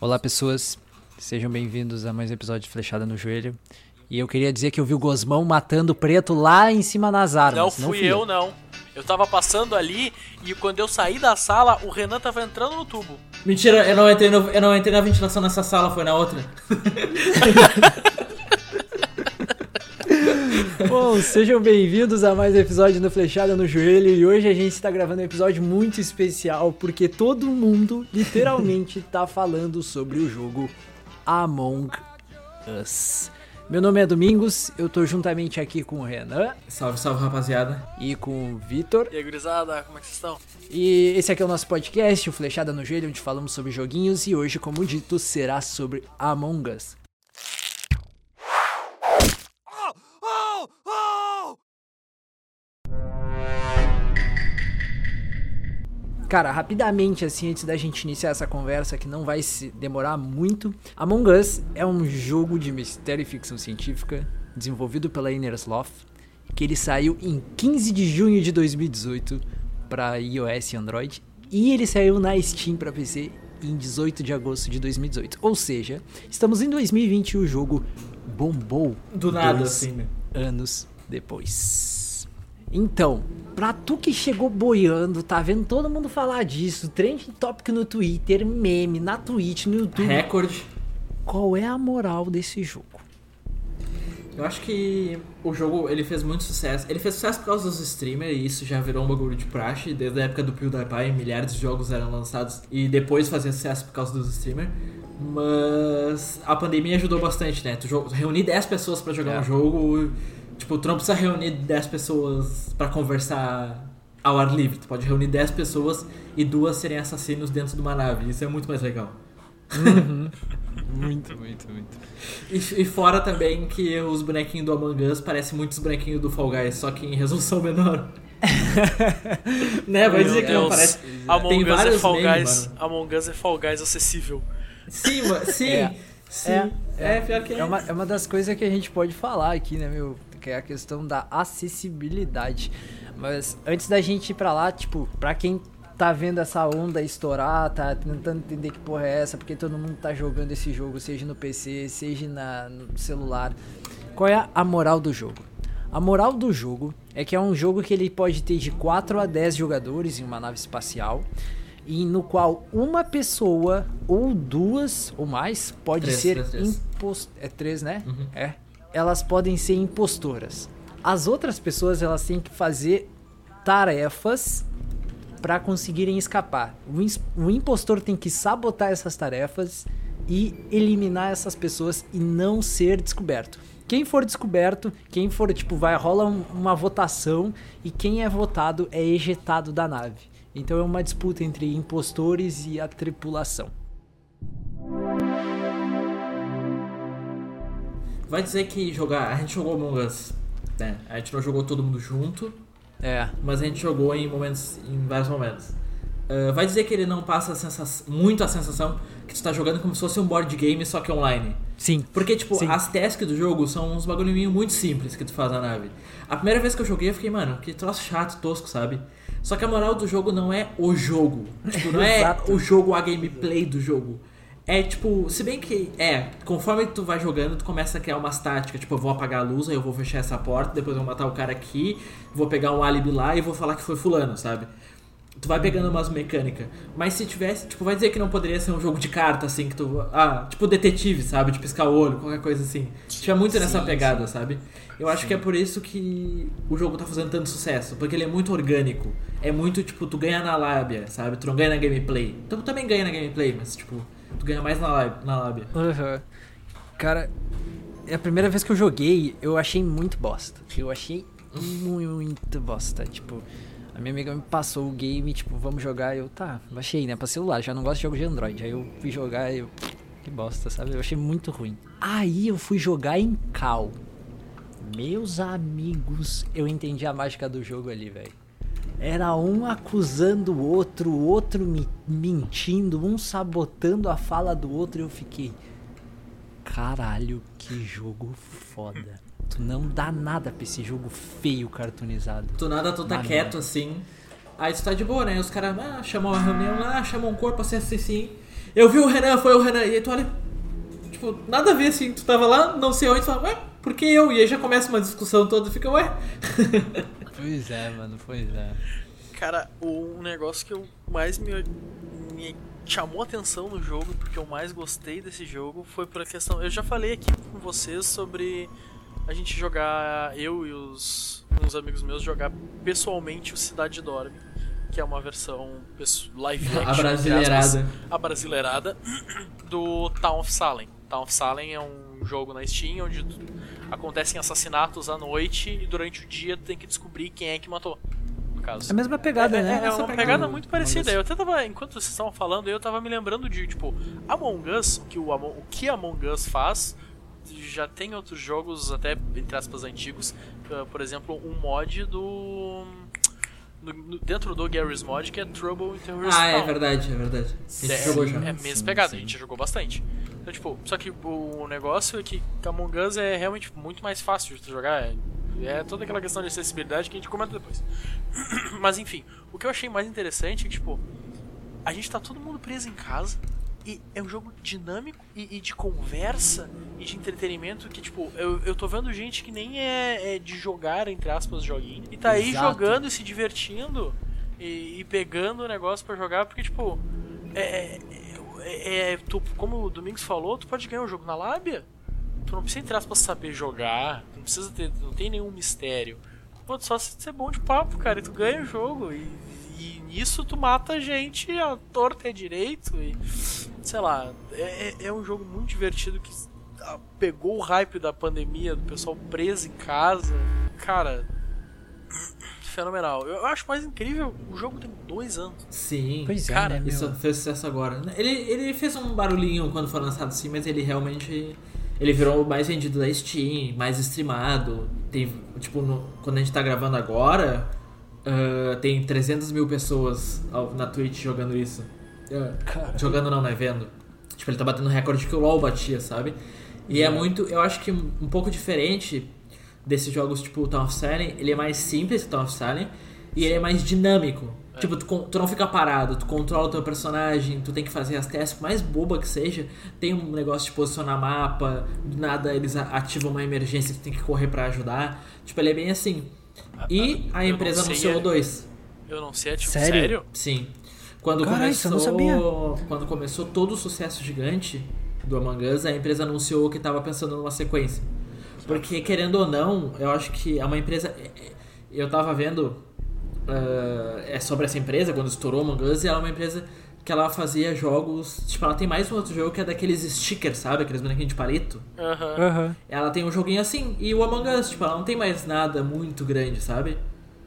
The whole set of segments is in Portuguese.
Olá, pessoas. Sejam bem-vindos a mais um episódio de Flechada no Joelho. E eu queria dizer que eu vi o Gosmão matando o preto lá em cima nas armas. Não fui, eu, não. Eu tava passando ali e quando eu saí da sala, o Renan tava entrando no tubo. Mentira, eu não entrei, no- eu não entrei na ventilação nessa sala, foi na outra. Bom, sejam bem-vindos a mais um episódio do Flechada no Joelho. E hoje a gente está gravando um episódio muito especial porque todo mundo, literalmente, tá falando sobre o jogo Among Us. Meu nome é Domingos, eu tô juntamente aqui com o Renan Salve, salve, rapaziada. e com o Vitor. E aí, gurizada, como é que vocês estão? E esse aqui é o nosso podcast, o Flechada no Joelho, onde falamos sobre joguinhos e hoje, como dito, será sobre Among Us. Cara, rapidamente, assim, antes da gente iniciar essa conversa, que não vai se demorar muito, Among Us é um jogo de mistério e ficção científica desenvolvido pela Innersloth, que ele saiu em 15 de junho de 2018 para iOS e Android, e ele saiu na Steam para PC em 18 de agosto de 2018. Ou seja, estamos em 2020 e o jogo bombou Do nada, assim, né? anos depois. Então, pra tu que chegou boiando, tá vendo todo mundo falar disso, trend topic no Twitter, meme, na Twitch, no YouTube, Recorde. qual é a moral desse jogo? Eu acho que o jogo ele fez muito sucesso. Ele fez sucesso por causa dos streamers e isso já virou um bagulho de praxe. Desde a época do PewDiePie, milhares de jogos eram lançados e depois fazia sucesso por causa dos streamers. Mas a pandemia ajudou bastante, né? Tu reunir 10 pessoas pra jogar É. um jogo. Tipo, tu não precisa reunir 10 pessoas pra conversar ao ar livre. Tu pode reunir 10 pessoas e duas serem assassinos dentro de uma nave. Isso é muito mais legal. Muito, muito, muito. E, e fora também que os bonequinhos do Among Us parecem muitos bonequinhos do Fall Guys, só que em resolução menor. né? Vai dizer que não Deus. parece. Among Tem Us é vários Fall memes, Guys. mano. Among Us é Fall Guys acessível. Sim, sim. É. Sim. É, É, pior que é. É uma, é uma das coisas que a gente pode falar aqui, né, meu? Que é a questão da acessibilidade. Mas antes da gente ir pra lá, tipo, pra quem tá vendo essa onda estourar, tá tentando entender que porra é essa, porque todo mundo tá jogando esse jogo, seja no PC, seja na, no celular. Qual é a moral do jogo? A moral do jogo é que é um jogo que ele pode ter de 4 a 10 jogadores em uma nave espacial. E no qual uma pessoa ou duas ou mais pode Três, ser três, três. impost... É três, né? Uhum. É. Elas podem ser impostoras. As outras pessoas elas têm que fazer tarefas para conseguirem escapar. O, o impostor tem que sabotar essas tarefas e eliminar essas pessoas e não ser descoberto. Quem for descoberto, quem for, tipo, vai, rola um- uma votação e quem é votado é ejetado da nave. Então é uma disputa entre impostores e a tripulação. Vai dizer que jogar. A gente jogou Among Us. Né? A gente não jogou todo mundo junto, É. mas a gente jogou em momentos. em vários momentos. Ah, vai dizer que ele não passa a sensação, muito a sensação que tu tá jogando como se fosse um board game, só que online. Sim. Porque, tipo, Sim. as tasks do jogo são uns bagulhinho muito simples que tu faz na nave. A primeira vez que eu joguei, eu fiquei, mano, que troço chato, tosco, sabe? Só que a moral do jogo não é o jogo. Tipo, não é o jogo, a gameplay do jogo. É tipo, se bem que é, conforme tu vai jogando, tu começa a criar umas táticas, tipo, eu vou apagar a luz, aí eu vou fechar essa porta, depois eu vou matar o cara aqui, vou pegar um álibi lá e vou falar que foi fulano, sabe? Tu vai pegando umas mecânicas. Mas se tivesse, tipo, vai dizer que não poderia ser um jogo de carta, assim, que tu. Ah, tipo detetive, sabe? De piscar o olho, qualquer coisa assim. Tinha muito nessa Sim, pegada, sabe? Eu acho que é por isso que o jogo tá fazendo tanto sucesso. Porque ele é muito orgânico. É muito, tipo, tu ganha na lábia, sabe? Tu não ganha na gameplay. Tu também ganha na gameplay, mas, tipo, tu ganha mais na lábia. Na lábia. Cara, é a primeira vez que eu joguei, eu achei muito bosta. Eu achei muito bosta. Tipo, a minha amiga me passou o game, tipo, vamos jogar. Eu, tá, baixei, né, pra celular. Já não gosto de jogo de Android. Aí eu fui jogar e eu, que bosta, sabe? Eu achei muito ruim. Aí eu fui jogar em Cal. Meus amigos, eu entendi a mágica do jogo ali, velho. Era um acusando o outro, o outro me mentindo, um sabotando a fala do outro. E eu fiquei. Caralho, que jogo foda. Tu não dá nada pra esse jogo feio cartoonizado. Do nada tu tá quieto assim. Aí tu tá de boa, né? Os caras ah, chamam uma reunião lá, chamam um corpo assim, assim, assim. Eu vi o Renan, foi o Renan. E aí tu olha. Tipo, nada a ver assim. Tu tava lá, não sei onde, tu fala, ué, por que eu? E aí já começa uma discussão toda, fica, ué. Pois é, mano, pois é. Cara, o negócio que eu mais me, me chamou atenção no jogo, porque eu mais gostei desse jogo, foi por a questão. Eu já falei aqui com vocês sobre a gente jogar, eu e os uns amigos meus, jogar pessoalmente o Cidade Dorme, que é uma versão live action. Brasileirada. aspas, a brasileirada do Town of Salem. Town of Salem é um jogo na Steam onde acontecem assassinatos à noite e durante o dia tem que descobrir quem é que matou. No caso. É a mesma pegada, É, né? é Essa uma pegada muito Among parecida. Eu até tava, enquanto vocês estavam falando, eu tava me lembrando de, tipo, Among Us, que o, Amo- o que Among Us faz, já tem outros jogos, até entre aspas, antigos. uh, por exemplo, um mod do. No- no- dentro do Garry's Mod, que é Trouble in Terrorist Ah, é Town. verdade, é verdade. A gente É, jogou já. é a mesma pegada, sim. a gente jogou bastante. Então, tipo, só que o negócio é que Among Us é realmente muito mais fácil de jogar. É, é toda aquela questão de acessibilidade que a gente comenta depois. Mas enfim, o que eu achei mais interessante é que, tipo, a gente tá todo mundo preso em casa e é um jogo dinâmico e, e de conversa e de entretenimento que, tipo, eu, eu tô vendo gente que nem é, é de jogar, entre aspas, joguinho, e tá aí Exato. jogando e se divertindo e, e pegando o negócio pra jogar, porque, tipo, é, é- é- tu, como o Domingos falou, tu pode ganhar um jogo na lábia. Tu não precisa, entre aspas, saber jogar, não precisa ter, não tem nenhum mistério. Pô, só se ser bom de papo, cara, e tu ganha o jogo. E, e nisso tu mata a gente a torta a direito. E, sei lá, é, é- é um jogo muito divertido que pegou o hype da pandemia, do pessoal preso em casa. Cara, fenomenal. Eu acho mais incrível, o jogo tem dois anos. Sim. Pois é, Cara, né, meu? Isso fez sucesso agora. Ele, ele fez um barulhinho quando foi lançado sim, mas ele realmente. Ele virou o mais vendido da Steam, mais streamado. Tem, tipo, no- quando a gente tá gravando agora, ah, tem 300 mil pessoas na Twitch jogando isso. Cara. jogando não, né? Vendo. Tipo, ele tá batendo recorde que o LoL batia, sabe? E é muito. Eu acho que um pouco diferente desses jogos tipo o Town of Salem, ele é mais simples que o Town of Salem e ele é mais dinâmico. Tipo, tu, tu não fica parado, tu controla o teu personagem, tu tem que fazer as por mais boba que seja, tem um negócio de posicionar mapa, do nada eles ativam uma emergência que tu tem que correr pra ajudar. Tipo, ele é bem assim. E a empresa sei, anunciou é- dois. Eu não sei, é tipo, Sério? sério? Sim. Quando começou, eu não sabia. quando começou todo o sucesso gigante do Among Us, a empresa anunciou que estava pensando numa sequência. Porque querendo ou não, eu acho que é uma empresa. é- é- Eu tava vendo ah, é sobre essa empresa quando estourou Among Us e ela é uma empresa que ela fazia jogos. Tipo, ela tem mais um outro jogo que é daqueles stickers, sabe? Aqueles bonequinhos de palito. Aham. Aham. Ela tem um joguinho assim e o Among Us, tipo, ela não tem mais nada muito grande, sabe?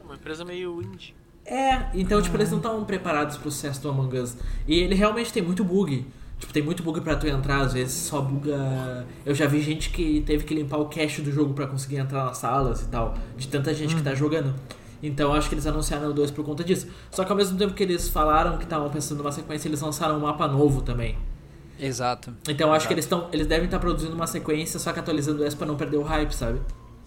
Uma empresa meio indie. É, então, tipo, eles não estavam preparados pro sucesso do Among Us. E ele realmente tem muito bug. Tipo, tem muito bug pra tu entrar, às vezes só buga. Eu já vi gente que teve que limpar o cache do jogo pra conseguir entrar nas salas e tal, de tanta gente que tá jogando. Então acho que eles anunciaram o 2 por conta disso. Só que ao mesmo tempo que eles falaram que estavam pensando numa sequência, eles lançaram um mapa novo também. Exato. Então acho que eles estão. Eles devem estar produzindo uma sequência, só que atualizando essa pra não perder o hype, sabe?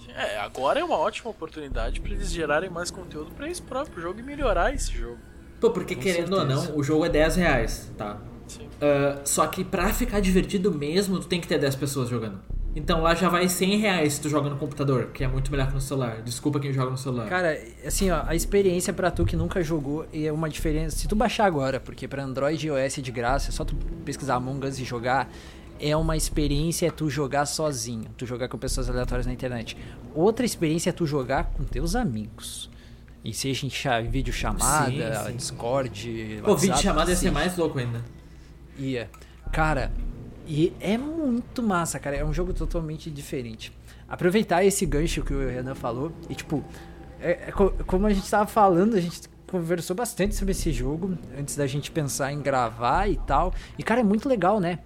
É, agora é uma ótima oportunidade pra eles gerarem mais conteúdo pra esse próprio jogo e melhorar esse jogo. Pô, porque Com querendo ou certeza. não, o jogo é 10 reais, tá? Sim. Ah, só que pra ficar divertido mesmo, tu tem que ter 10 pessoas jogando. Então lá já vai 100 reais se tu joga no computador, que é muito melhor que no celular. Desculpa quem joga no celular. Cara, assim, ó, a experiência pra tu que nunca jogou é uma diferença. Se tu baixar agora, porque pra Android e iOS é de graça, é só tu pesquisar Among Us e jogar, é uma experiência é tu jogar sozinho, tu jogar com pessoas aleatórias na internet. Outra experiência é tu jogar com teus amigos. E seja em, vídeo chamada, Sim, sim. Discord, Pô, vídeo WhatsApp, chamada ia ser mais louco ainda. Ia. Cara, e é muito massa, cara. É um jogo totalmente diferente. Aproveitar esse gancho que o Renan falou e, tipo, é- é co- como a gente tava falando, a gente conversou bastante sobre esse jogo antes da gente pensar em gravar e tal. E, cara, é muito legal, né?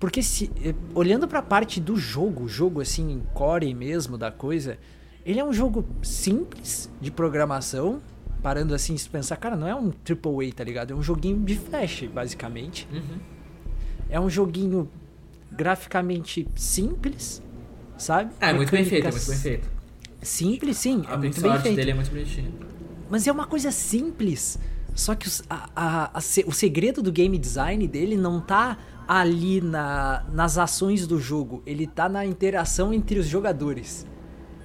Porque se, eh, olhando pra parte do jogo, o jogo assim, core mesmo da coisa, ele é um jogo simples de programação. Parando assim, se pensar, cara, não é um AAA, tá ligado? É um joguinho de flash, basicamente. Uhum. É um joguinho graficamente simples, sabe? Ah, é muito bem feito, é muito bem feito. Simples, sim, é A muito pixel bem feito. dele é muito bonitinho. Mas é uma coisa simples, Só que os- a- a- a o segredo do game design dele não tá ali na, nas ações do jogo, ele tá na interação entre os jogadores.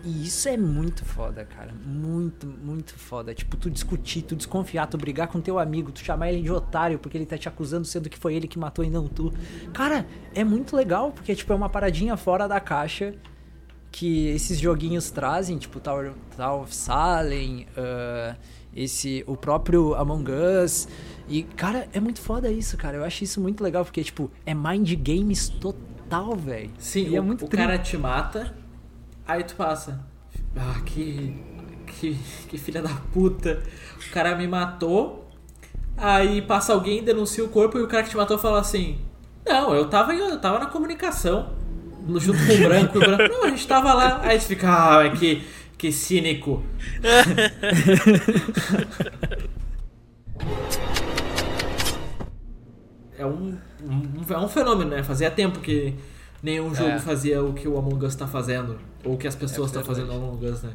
E isso é muito foda, cara. Muito, muito foda. Tipo, tu discutir, tu desconfiar, tu brigar com teu amigo, tu chamar ele de otário porque ele tá te acusando sendo que foi ele que matou e não tu. Cara, é muito legal porque, tipo, é uma paradinha fora da caixa que esses joguinhos trazem, tipo Tower, Tower of Salem, ah, esse, o próprio Among Us. E, cara, é muito foda isso, cara. Eu acho isso muito legal porque, tipo, é mind games total, velho. Sim, E o, é muito o tri- cara te mata, aí tu passa. Ah, que, que. Que filha da puta. O cara me matou, aí passa alguém, denuncia o corpo e o cara que te matou fala assim: Não, eu tava, eu tava na comunicação. Junto com o branco o branco. Não, a gente tava lá. Aí tu fica, ah, que, que cínico. é um, um, é um fenômeno, né? Fazia tempo que nenhum jogo É. fazia o que o Among Us tá fazendo. Ou o que as pessoas É estão fazendo verdade. no Among Us, né?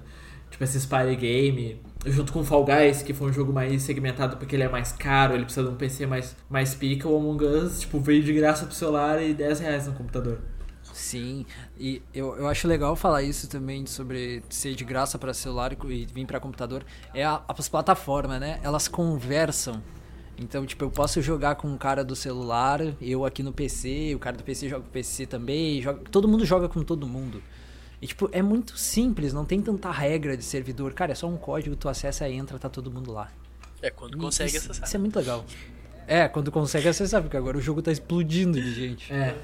Tipo esse Spy Game, junto com Fall Guys, que foi um jogo mais segmentado porque ele é mais caro, ele precisa de um PC mais, mais pica. O Among Us, tipo, veio de graça pro celular e 10 reais no computador. Sim, e eu, eu acho legal falar isso também sobre ser de graça para celular e e vir para computador. É a, as plataformas, né? Elas conversam. Então, tipo, eu posso jogar com o cara do celular, eu aqui no PC, o cara do PC joga com o PC também, joga, todo mundo joga com todo mundo. E, tipo, é muito simples, não tem tanta regra de servidor. Cara, é só um código, tu acessa, entra, tá todo mundo lá. É quando E consegue isso, acessar. Isso é muito legal. É, quando consegue acessar, porque agora o jogo tá explodindo de gente. É.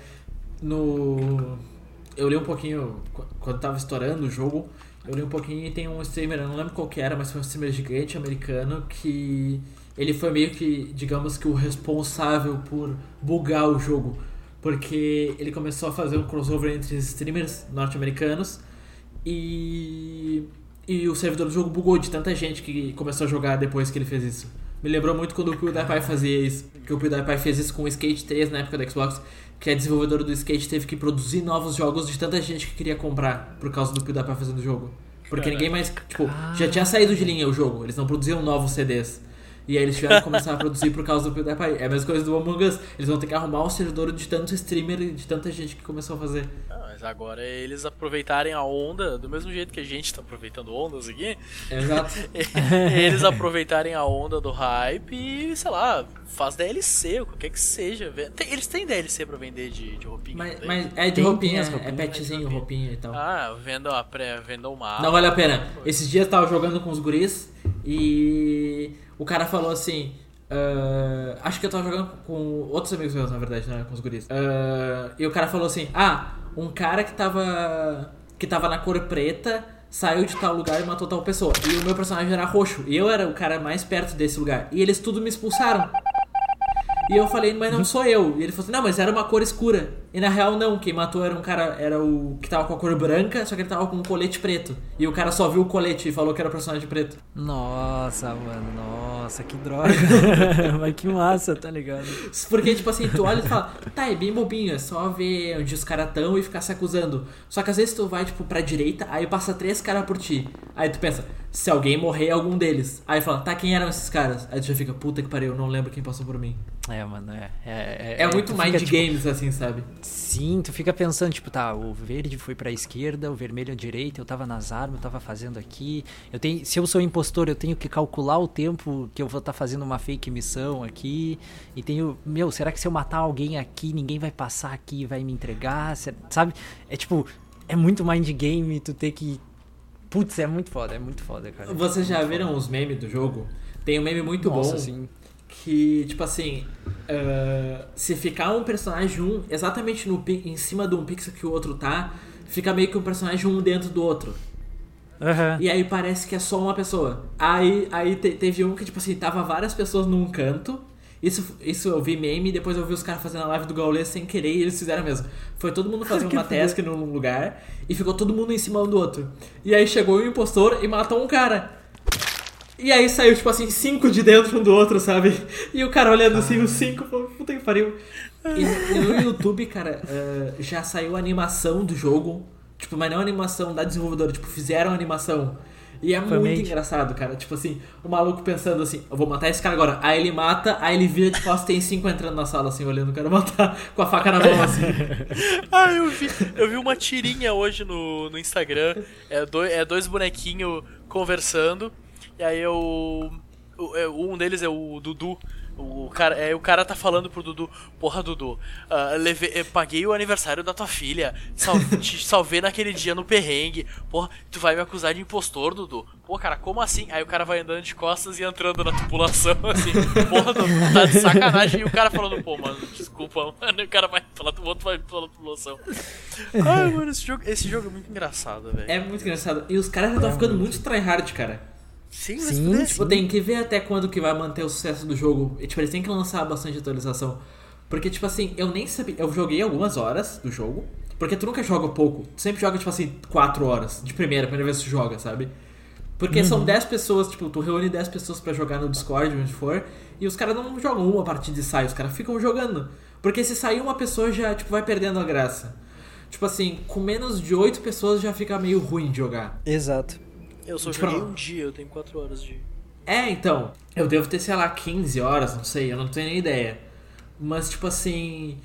No. Eu li um pouquinho. qu- Quando tava estourando o jogo, eu li um pouquinho e tem um streamer, eu não lembro qual que era, mas foi um streamer gigante americano que. Ele foi meio que, digamos que, o responsável por bugar o jogo. Porque ele começou a fazer um crossover entre streamers norte-americanos e. E o servidor do jogo bugou de tanta gente que começou a jogar depois que ele fez isso. Me lembrou muito quando o PewDiePie fazia isso. Que o PewDiePie fez isso com o Skate 3 na época do Xbox. Que a desenvolvedora do Skate teve que produzir novos jogos de tanta gente que queria comprar por causa do PewDiePie fazendo o jogo. Porque Caraca. ninguém mais. Tipo, já tinha saído de linha o jogo. Eles não produziam novos CDs. E aí eles tiveram que começar a produzir por causa do PewDiePie. É a mesma coisa do Among Us. Eles vão ter que arrumar um servidor de tanto streamer e de tanta gente que começou a fazer. Ah, mas agora é eles aproveitarem a onda, do mesmo jeito que a gente tá aproveitando ondas aqui, Exato. eles aproveitarem a onda do hype e, sei lá, faz DLC, ou qualquer que seja. Vê- Tem- eles têm DLC pra vender de, de roupinha? Mas, mas é de Tem, roupinha, tem as é petzinho, roupinha. roupinha e tal. Ah, vendam a pré, vendam uma Não vale a pena. Esses dias eu tava jogando com os guris e o cara falou assim. ah, acho que eu tava jogando com outros amigos meus, na verdade, era com os guris. Ah, e o cara falou assim: Ah, um cara que tava. que tava na cor preta saiu de tal lugar e matou tal pessoa. E o meu personagem era roxo. E eu era o cara mais perto desse lugar. E eles tudo me expulsaram. E eu falei, mas não sou eu. E ele falou assim, não, mas era uma cor escura. E na real não, quem matou era um cara, era o que tava com a cor branca, só que ele tava com um colete preto. E o cara só viu o colete e falou que era o personagem preto. Nossa, mano, nossa, que droga. Mas que massa, tá ligado? Porque, tipo assim, tu olha e fala, tá, é bem bobinho, é só ver onde os caras tão e ficar se acusando. Só que às vezes tu vai, tipo, pra direita, aí passa três caras por ti. Aí tu pensa, se alguém morrer, é algum deles. Aí fala, tá, quem eram esses caras? Aí tu já fica, puta que pariu, eu não lembro quem passou por mim. É, mano, é. É, É, muito tu mind fica, tipo, games, assim, sabe? Sim, tu fica pensando, tipo, tá, o verde foi pra esquerda, o vermelho à direita, eu tava nas armas, eu tava fazendo aqui. Eu tenho, se eu sou impostor, eu tenho que calcular o tempo que eu vou estar fazendo uma fake missão aqui. E tenho, meu, será que se eu matar alguém aqui, ninguém vai passar aqui e vai me entregar? Sabe? É tipo, é muito mind game tu ter que. Putz, é muito foda, é muito foda, cara. Vocês já Muito viram foda. os memes do jogo? Tem um meme muito Nossa, bom assim. Que, tipo assim, ah, se ficar um personagem um exatamente no, em cima de um pixel que o outro tá, fica meio que um personagem um dentro do outro. Aham. E aí parece que é só uma pessoa. Aí, aí te- teve um que, tipo assim, tava várias pessoas num canto. Isso, isso eu vi meme, depois eu vi os caras fazendo a live do Gaulês sem querer e eles fizeram mesmo. Foi todo mundo fazendo uma task num lugar e ficou todo mundo em cima um do outro. E aí chegou o impostor e matou um cara. E aí saiu, tipo assim, cinco de dentro um do outro, sabe? E o cara olhando assim, os cinco, puta que pariu. E, no YouTube, cara, eh, já saiu a animação do jogo. Tipo, mas não a animação da desenvolvedora, tipo, fizeram a animação. E é muito Famate. engraçado, cara. Tipo assim, o maluco pensando assim, eu vou matar esse cara agora. Aí ele mata, aí ele vira de costas tem cinco entrando na sala, assim, olhando o cara matar com a faca na mão, assim. Ah, eu vi, eu vi uma tirinha hoje no, no Instagram. É, do- é dois bonequinhos conversando. E aí eu. o- é, Um deles é o Dudu. O cara, é, o cara tá falando pro Dudu, porra, Dudu, ah, levei- eh, paguei o aniversário da tua filha, sal- te salvei naquele dia no perrengue, porra, tu vai me acusar de impostor, Dudu. Pô, cara, como assim? Aí o cara vai andando de costas e entrando na tubulação, assim, porra, Dudu, tá de sacanagem. E o cara falando, pô, mano, desculpa, mano, e o cara vai pela, o outro vai pela tubulação. Ai, mano, esse jogo, esse jogo é muito engraçado, velho. É muito engraçado. E os caras já estão ficando muito tryhard, cara. Sim, Sim, mas fuder. Tipo, tem que ver até quando que vai manter o sucesso do jogo. E, tipo, eles têm que lançar bastante atualização. Porque, tipo assim, eu nem sabia. Eu joguei algumas horas do jogo. Porque tu nunca joga pouco. Tu sempre joga, tipo assim, 4 horas. De primeira, primeira vez que tu joga, sabe? Porque são 10 pessoas, tipo, tu reúne 10 pessoas pra jogar no Discord, onde for. E os caras não jogam uma partida e sai, os caras ficam jogando. Porque se sair uma pessoa já, tipo, vai perdendo a graça. Tipo assim, com menos de 8 pessoas já fica meio ruim de jogar. Exato. Eu só Tipo, joguei um dia, eu tenho 4 horas de. É, então. Eu devo ter, sei lá, 15 horas, não sei, eu não tenho nem ideia. Mas, tipo assim.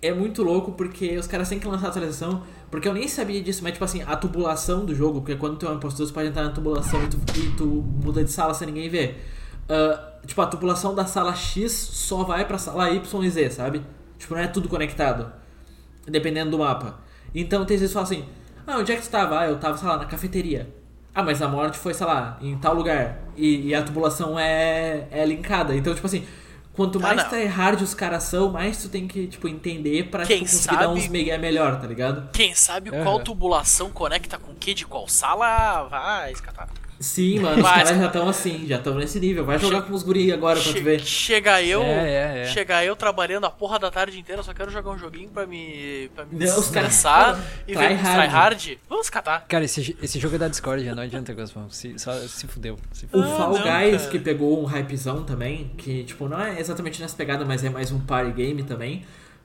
É muito louco porque os caras têm que lançar a atualização. Porque eu nem sabia disso, mas, tipo assim, a tubulação do jogo, porque quando tu é um impostor, você pode entrar na tubulação e tu, e tu muda de sala sem ninguém ver. Ah, tipo, a tubulação da sala X só vai pra sala Y e Z, sabe? Tipo, não é tudo conectado. Dependendo do mapa. Então tem vezes que fala assim: Ah, onde é que tu tava? Ah, eu tava, sei lá, na cafeteria. Ah, mas a morte foi, sei lá, em tal lugar. E, e a tubulação é, é linkada. Então, tipo assim, quanto Ah, mais não. tryhard os caras são, mais tu tem que, tipo, entender pra Quem tipo, conseguir dar sabe- uns mega melhor, tá ligado? Quem sabe Aham. qual tubulação conecta com o que de qual sala? Vai, escatar. Sim, mano, os Mas- caras já estão assim, já estão nesse nível. Vai jogar com os guri agora pra tu Che- ver. chega eu, É, é, é. chega eu trabalhando a porra da tarde inteira, só quero jogar um joguinho pra me, pra me Não, os caras- estressar e ver Tryhard. try hard. Vamos catar. Cara, esse, esse jogo é da Discord, já não adianta Gosman. Se, só se fudeu. Se O fudeu. Ah, Fall não, Guys, cara. que pegou um hypezão também, que, tipo, não é exatamente nessa pegada, mas é mais um party game também.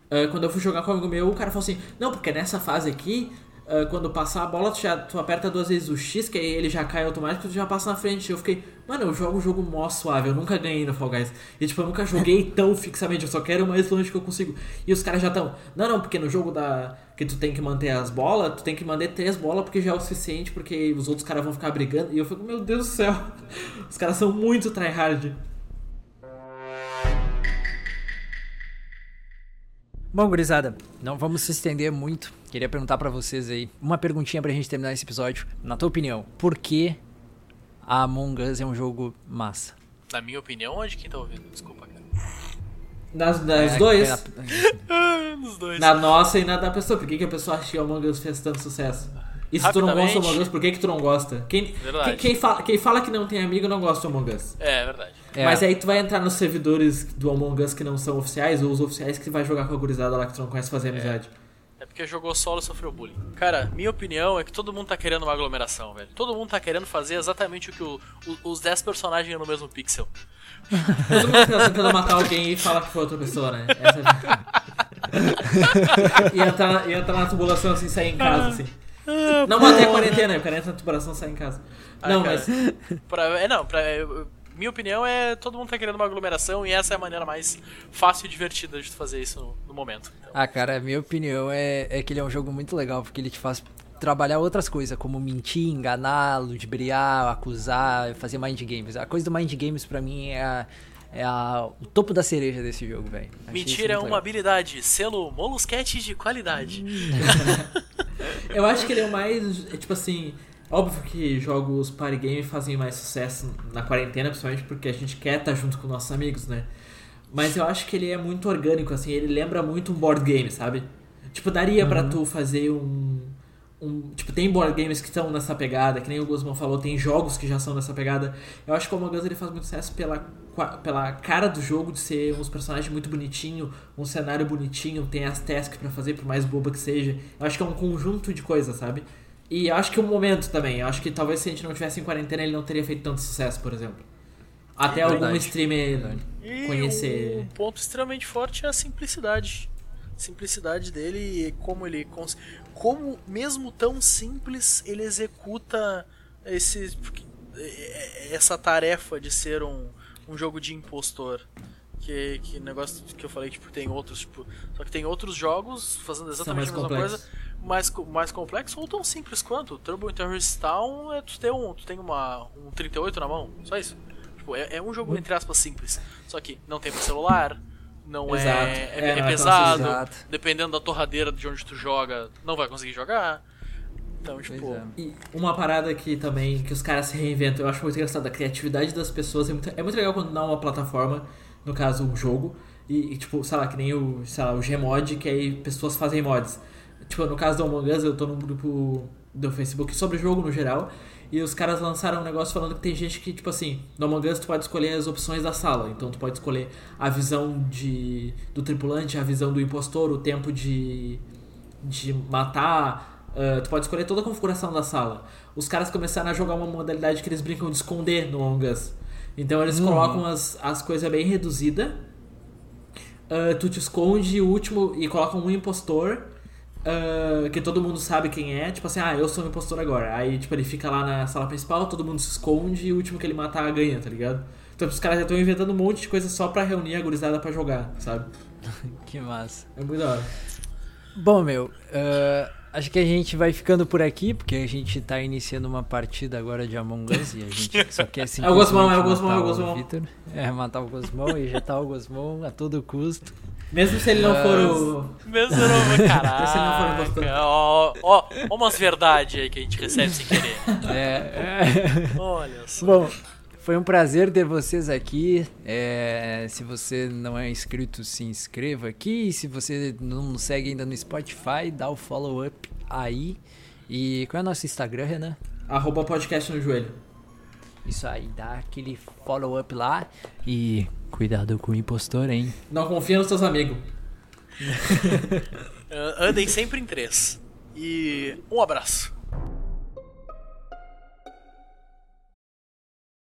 Ah, quando eu fui jogar com um amigo meu, o cara falou assim: Não, porque nessa fase aqui, ah, quando passar a bola, tu, já, tu aperta duas vezes o X, que aí ele já cai automático tu já passa na frente. Eu fiquei, mano, eu jogo o jogo mó suave, eu nunca ganhei no Fall Guys. E, tipo, eu nunca joguei tão fixamente, eu só quero o mais longe que eu consigo. E os caras já estão, não, não, porque no jogo da. que tu tem que manter as bolas, tu tem que manter três bolas porque já é o suficiente, porque os outros caras vão ficar brigando. E eu fico, meu Deus do céu, os caras são muito tryhard. Bom, gurizada, não vamos se estender muito. Queria perguntar pra vocês aí, uma perguntinha pra gente terminar esse episódio. Na tua opinião, por que a Among Us é um jogo massa? Na minha opinião, ou de quem tá ouvindo? Desculpa, cara. Nas, nas É, dois, é- Ah, nos dois. na nossa e na da pessoa. Por que, que a pessoa acha que o Among Us fez tanto sucesso? E se tu não gosta do. Among Us, por que, que tu não gosta? Quem, Verdade. quem, quem fala, quem fala que não tem amigo não gosta do Among Us. É, é verdade. é, Mas aí tu vai entrar nos servidores do Among Us que não são oficiais, ou os oficiais que vai jogar com a gurizada lá que tu não conhece fazer amizade. É porque jogou solo e sofreu bullying. Cara, minha opinião é que todo mundo tá querendo uma aglomeração, velho. Todo mundo tá querendo fazer exatamente o que o- o- os 10 personagens no mesmo pixel. Todo mundo tá tentando matar alguém e fala que foi outra pessoa, né? Essa é... e, entrar, e entrar na tubulação assim, sair em casa, assim. Não manter a quarentena, o cara entra na tubulação e sai em casa. Ai, Não, cara. mas Pra, é, não, pra, eu- minha opinião é todo mundo tá querendo uma aglomeração e essa é a maneira mais fácil e divertida de tu fazer isso no, no momento. Então, Ah, cara, a minha opinião é, é que ele é um jogo muito legal, porque ele te faz trabalhar outras coisas, como mentir, enganar, ludibriar, acusar, fazer mind games. A coisa do mind games pra mim é, a- é a- o topo da cereja desse jogo, velho. Mentira é uma legal. habilidade, selo molusquete de qualidade. eu acho que ele é o mais. é, Tipo assim. Óbvio que jogos party game fazem mais sucesso na quarentena, principalmente porque a gente quer estar junto com nossos amigos, né? Mas eu acho que ele é muito orgânico, assim, ele lembra muito um board game, sabe? Tipo, daria pra tu fazer um, um. Tipo, tem board games que estão nessa pegada, que nem o Guzman falou, tem jogos que já são nessa pegada. Eu acho que o Among Us ele faz muito sucesso pela, pela cara do jogo, de ser uns personagens muito bonitinho, um cenário bonitinho, tem as tasks pra fazer, por mais boba que seja. Eu acho que é um conjunto de coisas, sabe? E acho que o momento também. Eu acho que talvez se a gente não tivesse em quarentena, ele não teria feito tanto sucesso, por exemplo. Até É algum streamer Verdade. E conhecer. um ponto extremamente forte é a simplicidade. Simplicidade dele e como ele cons... como mesmo tão simples ele executa esse, essa tarefa de ser um, um jogo de impostor. Que, que negócio que eu falei, tipo, tem outros, tipo. Só que tem outros jogos fazendo exatamente a mesma complexos. coisa, mais, mais complexo ou tão simples quanto. In Terrorist Town é tu ter um. Tu tem uma, um 38 na mão, só isso. Tipo, é, é um jogo, entre aspas, simples. Só que não tem pra celular, não Exato. é. É, É, é não pesado. Dependendo da torradeira de onde tu joga, não vai conseguir jogar. Então, tipo. é. E uma parada que também, que os caras se reinventam, eu acho muito engraçado, a criatividade das pessoas é muito, é muito legal quando dá uma plataforma, no caso um jogo, e, e, tipo, sei lá, que nem o, sei lá, o Gmod, que aí pessoas fazem mods. Tipo, no caso do Among Us, eu tô num grupo do Facebook sobre jogo no geral, e os caras lançaram um negócio falando que tem gente que, tipo assim, no Among Us tu pode escolher as opções da sala. Então tu pode escolher a visão de, do tripulante, a visão do impostor, o tempo de, de matar. ah, tu pode escolher toda a configuração da sala. Os caras começaram a jogar uma modalidade que eles brincam de esconder no Among Us. Então eles Uhum. colocam as, as coisas bem reduzidas. ah, tu te esconde o último e colocam um impostor. Ah, que todo mundo sabe quem é, tipo assim, ah, eu sou um impostor agora. Aí, tipo, ele fica lá na sala principal, todo mundo se esconde e o último que ele matar ganha, tá ligado? Então os caras já estão inventando um monte de coisa só pra reunir a gurizada pra jogar, sabe? Que massa. É muito da hora. Bom, meu, ah, acho que a gente vai ficando por aqui, porque a gente tá iniciando uma partida agora de Among Us e a gente só quer É o Gosmão, é o simplesmente Gosmão, é o Gosmão. Vitor. É, matar o Gosmão e ejetar o Gosmão a todo custo. Mesmo se ele não for o. Mesmo não, Esse não foi caraca. impostor. Ó, ó, ó umas verdades aí que a gente recebe sem querer. É, é. Olha só. Bom, foi um prazer ter vocês aqui. É, se você não é inscrito, se inscreva aqui. E se você não nos segue ainda no Spotify, dá o follow up aí. E qual é o nosso Instagram, Renan? Arroba podcast no joelho. Isso aí, dá aquele follow up lá. E cuidado com o impostor, hein? Não confia nos seus amigos. Ah, Andem sempre em três. E um abraço.